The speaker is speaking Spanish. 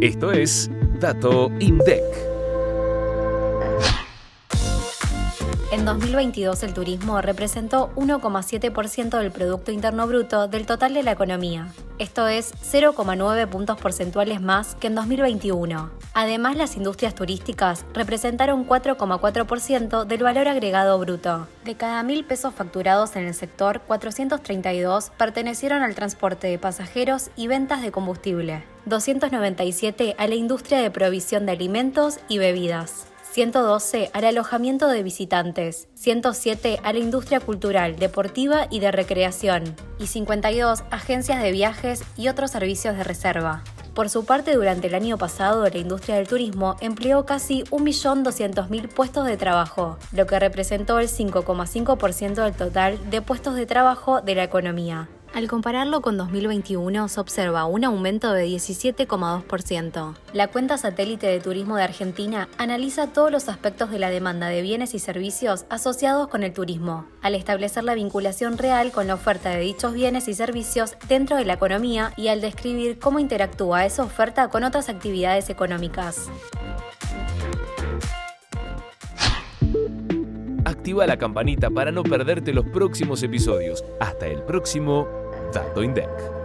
Esto es Dato INDEC. En 2022 el turismo representó 1,7% del Producto Interno Bruto del total de la economía. Esto es 0,9 puntos porcentuales más que en 2021. Además, las industrias turísticas representaron 4,4% del valor agregado bruto. De cada mil pesos facturados en el sector, 432 pertenecieron al transporte de pasajeros y ventas de combustible, 297 a la industria de provisión de alimentos y bebidas. 112 al alojamiento de visitantes, 107 a la industria cultural, deportiva y de recreación, y 52 agencias de viajes y otros servicios de reserva. Por su parte, durante el año pasado, la industria del turismo empleó casi 1.200.000 puestos de trabajo, lo que representó el 5,5% del total de puestos de trabajo de la economía. Al compararlo con 2021 se observa un aumento de 17,2%. La cuenta satélite de turismo de Argentina analiza todos los aspectos de la demanda de bienes y servicios asociados con el turismo, al establecer la vinculación real con la oferta de dichos bienes y servicios dentro de la economía y al describir cómo interactúa esa oferta con otras actividades económicas. Activa la campanita para no perderte los próximos episodios. Hasta el próximo Dato INDEC.